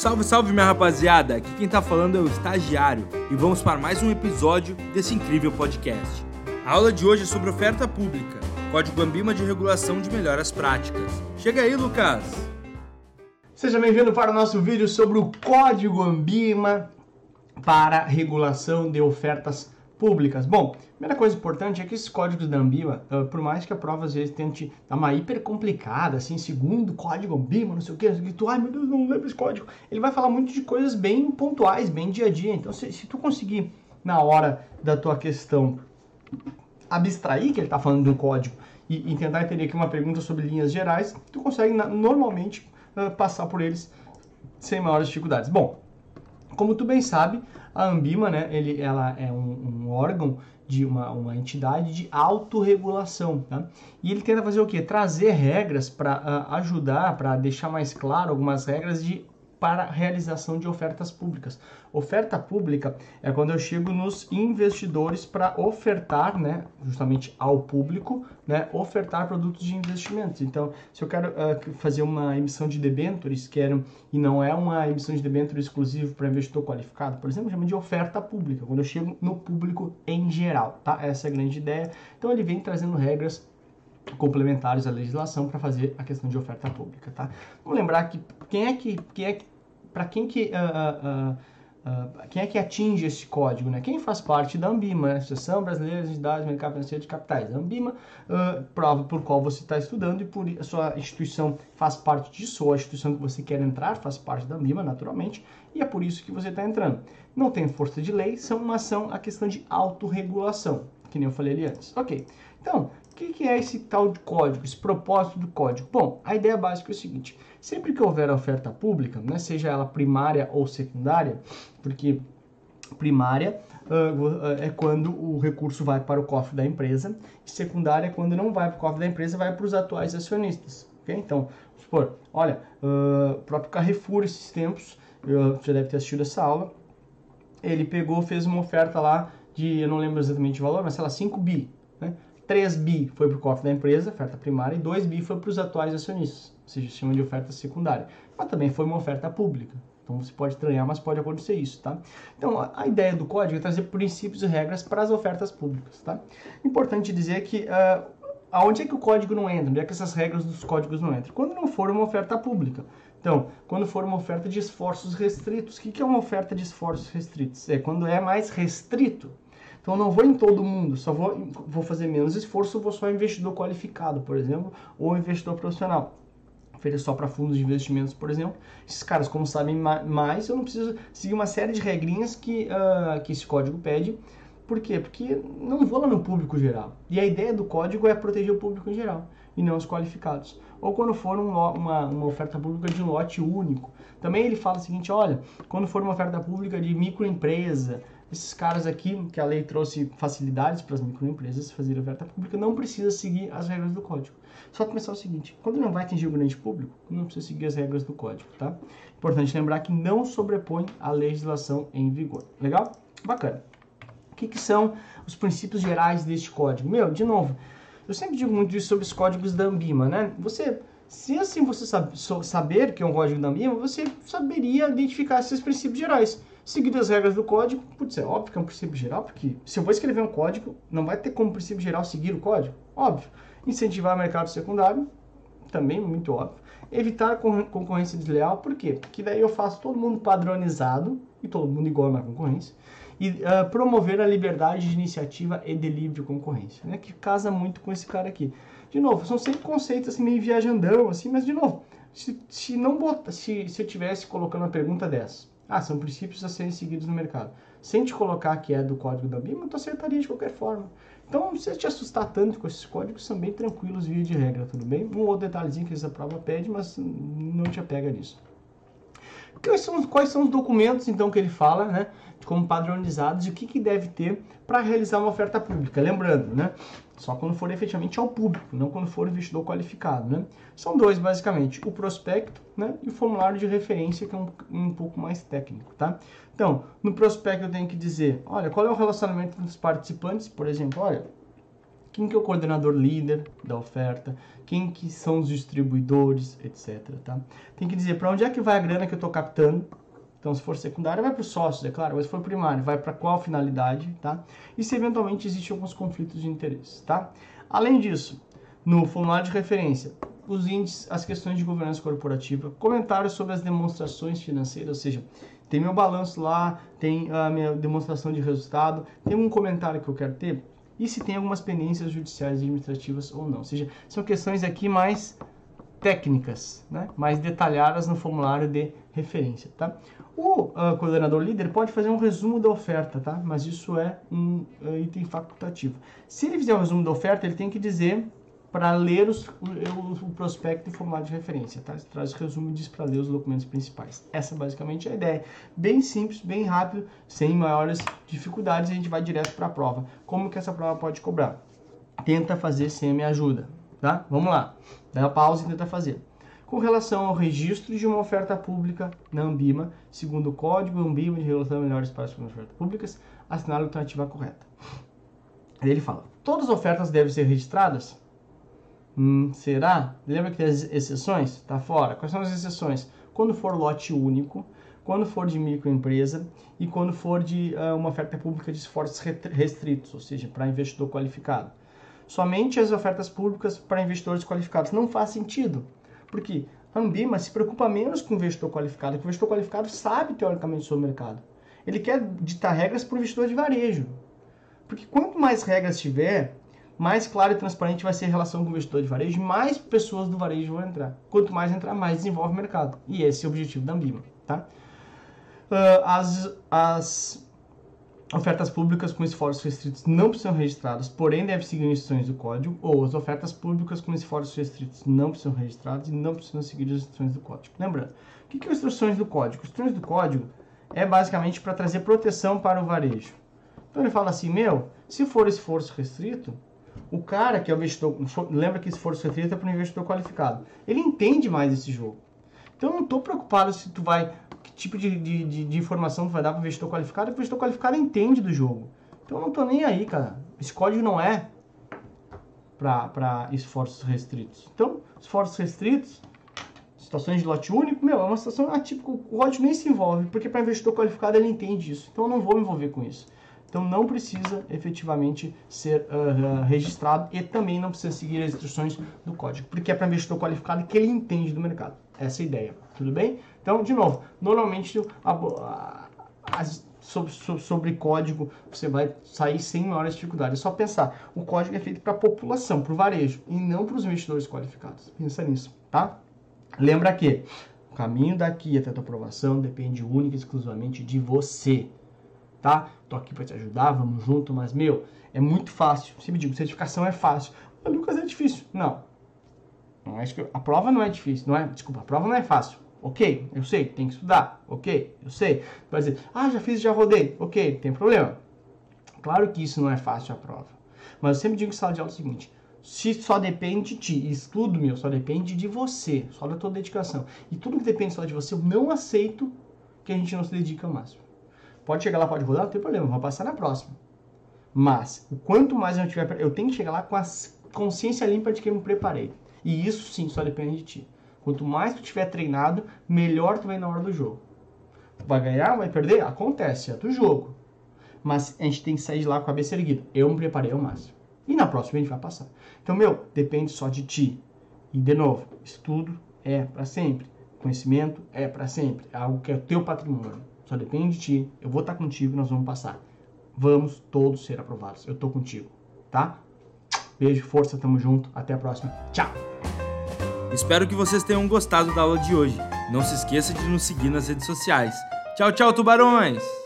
Salve, salve minha rapaziada! Aqui quem tá falando é o estagiário e vamos para mais um episódio desse incrível podcast. A aula de hoje é sobre oferta pública, Código Ambima de Regulação de Melhoras Práticas. Chega aí, Lucas! Seja bem-vindo para o nosso vídeo sobre o Código Ambima para regulação de ofertas públicas. Bom, primeira coisa importante é que esses códigos da Ambima, uh, por mais que a prova às vezes tente dar uma hiper complicada, assim, segundo código Ambima, não sei o que, tu, ai meu Deus, não lembro esse código, ele vai falar muito de coisas bem pontuais, bem dia a dia. Então, se, se tu conseguir, na hora da tua questão, abstrair que ele está falando de um código e, e, tentar entender aqui uma pergunta sobre linhas gerais, tu consegue na, normalmente uh, passar por eles sem maiores dificuldades. Bom, como tu bem sabe, a Ambima, né, ele, ela é um, um órgão de uma, uma entidade de autorregulação, tá? E ele tenta fazer o quê? Trazer regras para uh, ah, ajudar, para deixar mais claro algumas regras de para realização de ofertas públicas. Oferta pública é quando eu chego nos investidores para ofertar, né, justamente ao público, né, ofertar produtos de investimentos. Então, se eu quero uh, fazer uma emissão de debêntures, quero e não é uma emissão de debêntures exclusivo para investidor qualificado, por exemplo, chama de oferta pública, quando eu chego no público em geral, tá? Essa é a grande ideia. Então, ele vem trazendo regras complementares à legislação para fazer a questão de oferta pública, tá? Vamos lembrar que quem é que, quem é que para quem que uh, uh, uh, quem é que atinge esse código, né? Quem faz parte da Ambima, né? Associação Brasileira de Entidades de Mercado Financeiro de Capitais. A Ambima, prova por qual você está estudando e por a sua instituição faz parte disso, ou a instituição que você quer entrar faz parte da Ambima, naturalmente, e é por isso que você está entrando. Não tem força de lei, são uma ação a questão de autorregulação, que nem eu falei ali antes. Ok, então, que, que é esse tal de código, esse propósito do código? Bom, a ideia básica é o seguinte, Sempre que houver oferta pública, né, seja ela primária ou secundária, porque primária uh, é quando o recurso vai para o cofre da empresa, e secundária é quando não vai para o cofre da empresa, vai para os atuais acionistas. Okay? Então, supor, olha, uh, o próprio Carrefour, esses tempos, uh, já deve ter assistido essa aula, ele pegou, fez uma oferta lá de, eu não lembro exatamente o valor, mas sei lá, 5 bi. Né? 3 bi foi para o cofre da empresa, oferta primária, e 2 bi foi para os atuais acionistas se chama de oferta secundária. Mas também foi uma oferta pública. Então você pode estranhar, mas pode acontecer isso, tá? Então a ideia do código é trazer princípios e regras para as ofertas públicas, tá? Importante dizer que uh, aonde é que o código não entra? Onde é que essas regras dos códigos não entram? Quando não for uma oferta pública. Então, quando for uma oferta de esforços restritos. O que é uma oferta de esforços restritos? É quando é mais restrito. Então, eu não vou em todo mundo, só vou, vou fazer menos esforço, vou só investidor qualificado, por exemplo, ou investidor profissional feita só para fundos de investimentos, por exemplo. Esses caras, como sabem mais, eu não preciso seguir uma série de regrinhas que, uh, que esse código pede. Por quê? Porque não vou lá no público geral. E a ideia do código é proteger o público em geral e não os qualificados. Ou quando for um, uma, uma oferta pública de lote único. Também ele fala o seguinte, olha, quando for uma oferta pública de microempresa, esses caras aqui, que a lei trouxe facilidades para as microempresas fazerem oferta pública, não precisa seguir as regras do código. Só pensar o seguinte, quando não vai atingir o grande público, não precisa seguir as regras do código, tá? Importante lembrar que não sobrepõe a legislação em vigor. Legal? Bacana. O que, que são os princípios gerais deste código? Meu, de novo, eu sempre digo muito isso sobre os códigos da Ambima, né? Você se assim você sabe, saber que é um código da Ambima, você saberia identificar esses princípios gerais seguir as regras do código, putz, é óbvio que é um princípio geral, porque se eu vou escrever um código, não vai ter como princípio geral seguir o código, óbvio. Incentivar o mercado secundário, também muito óbvio. Evitar concorrência desleal, por quê? Porque daí eu faço todo mundo padronizado e todo mundo igual na concorrência. E uh, promover a liberdade de iniciativa e de livre concorrência, né? Que casa muito com esse cara aqui. De novo, são sempre conceitos assim, meio viajandão, assim, mas de novo, se, se não bota, se, se eu tivesse colocando uma pergunta dessa, ah, são princípios a serem seguidos no mercado. Sem te colocar que é do código da BIM, tu acertaria de qualquer forma. Então, não precisa te assustar tanto com esses códigos, são bem tranquilos via de regra, tudo bem? Um outro detalhezinho que essa prova pede, mas não te apega nisso. Quais são, quais são os documentos, então, que ele fala, né? Como padronizados e o que, que deve ter para realizar uma oferta pública. Lembrando, né? Só quando for efetivamente ao público, não quando for investidor qualificado, né? São dois, basicamente, o prospecto né, e o formulário de referência, que é um, um pouco mais técnico, tá? Então, no prospecto eu tenho que dizer, olha, qual é o relacionamento dos participantes, por exemplo, olha, quem que é o coordenador líder da oferta, quem que são os distribuidores, etc. Tá? Tem que dizer para onde é que vai a grana que eu estou captando. Então, se for secundário, vai para os sócios, é claro. Mas se for primário, vai para qual finalidade, tá? E se eventualmente existem alguns conflitos de interesse, tá? Além disso, no formulário de referência, os índices, as questões de governança corporativa, comentários sobre as demonstrações financeiras, ou seja, tem meu balanço lá, tem a minha demonstração de resultado, tem um comentário que eu quero ter, e se tem algumas pendências judiciais administrativas ou não. Ou seja, são questões aqui mais técnicas, né? mais detalhadas no formulário de referência. Tá? O uh, coordenador líder pode fazer um resumo da oferta, tá? mas isso é um uh, item facultativo. Se ele fizer um resumo da oferta, ele tem que dizer para ler os, o, o, prospecto e formulário de referência, tá? Traz o resumo e diz para ler os documentos principais. Essa é basicamente a ideia. Bem simples, bem rápido, sem maiores dificuldades, a gente vai direto para a prova. Como que essa prova pode cobrar? Tenta fazer sem a minha ajuda, tá? Vamos lá. Dá uma pausa e tenta fazer. Com relação ao registro de uma oferta pública na Ambima, segundo o Código Ambima de Relação a Melhores Práticas de Ofertas Públicas, assinar a alternativa correta. Aí ele fala, todas as ofertas devem ser registradas? Hum, será? Lembra que tem as exceções? Está fora. Quais são as exceções? Quando for lote único, quando for de microempresa e quando for de uh, uma oferta pública de esforços restritos, ou seja, para investidor qualificado. Somente as ofertas públicas para investidores qualificados não faz sentido, porque a Ambima se preocupa menos com o investidor qualificado, porque o investidor qualificado sabe teoricamente sobre o mercado. Ele quer ditar regras para o investidor de varejo. Porque quanto mais regras tiver, mais claro e transparente vai ser a relação com o investidor de varejo, mais pessoas do varejo vão entrar. Quanto mais entrar, mais desenvolve o mercado. E esse é o objetivo da Ambima. Tá? Uh, as, as ofertas públicas com esforços restritos não precisam registradas, porém devem seguir instruções do código, ou as ofertas públicas com esforços restritos não precisam registradas e não precisam seguir as instruções do código. Lembrando, o que, que é instruções do código? Instruções do código é basicamente para trazer proteção para o varejo. Então ele fala assim, meu, se for esforço restrito, o cara que é o investidor, lembra que esforço restrito é para o investidor qualificado. Ele entende mais esse jogo. Então eu não estou preocupado se tu vai, que tipo de, de, de informação vai dar para o investidor qualificado, o investidor qualificado entende do jogo. Então eu não estou nem aí, cara. Esse código não é para esforços restritos. Então, esforços restritos, situações de lote único, meu, é uma situação atípica. O código nem se envolve, porque para investidor qualificado ele entende isso. Então eu não vou me envolver com isso. Então não precisa efetivamente ser uh, registrado e também não precisa seguir as instruções do código, porque é para investidor qualificado que ele entende do mercado. Essa é a ideia, tudo bem? Então, de novo, normalmente a, a, a, sobre, sobre, código você vai sair sem maiores dificuldades. É só pensar, o código é feito para a população, para o varejo, e não para os investidores qualificados. Pensa nisso, tá? Lembra que o caminho daqui até a tua aprovação depende única e exclusivamente de você tá? Tô aqui para te ajudar, vamos junto, mas meu, é muito fácil. Sempre digo, certificação é fácil. Mas Lucas é difícil. Não. Acho que a prova não é difícil, não é? Desculpa, a prova não é fácil. Ok, eu sei, tem que estudar. Ok, eu sei. Vai dizer, ah, já fiz, já rodei. Ok, tem problema. Claro que isso não é fácil a prova. Mas eu sempre digo em sala de aula o seguinte: se só depende de ti, estudo meu, só depende de você, só da tua dedicação. E tudo que depende só de você, eu não aceito que a gente não se dedique ao máximo. Pode chegar lá, pode rodar, não tem problema, vou passar na próxima. Mas, o quanto mais eu tiver, eu tenho que chegar lá com a consciência limpa de que eu me preparei. E isso sim só depende de ti. Quanto mais tu tiver treinado, melhor tu vai na hora do jogo. Vai ganhar, vai perder? Acontece, é do jogo. Mas a gente tem que sair de lá com a cabeça erguida. Eu me preparei ao máximo. E na próxima a gente vai passar. Então, meu, depende só de ti. E de novo, estudo é para sempre. Conhecimento é para sempre. É algo que é o teu patrimônio. Só depende de ti. Eu vou estar contigo, nós vamos passar. Vamos todos ser aprovados. Eu tô contigo, tá? Beijo, força, tamo junto. Até a próxima. Tchau. Espero que vocês tenham gostado da aula de hoje. Não se esqueça de nos seguir nas redes sociais. Tchau, tchau, tubarões!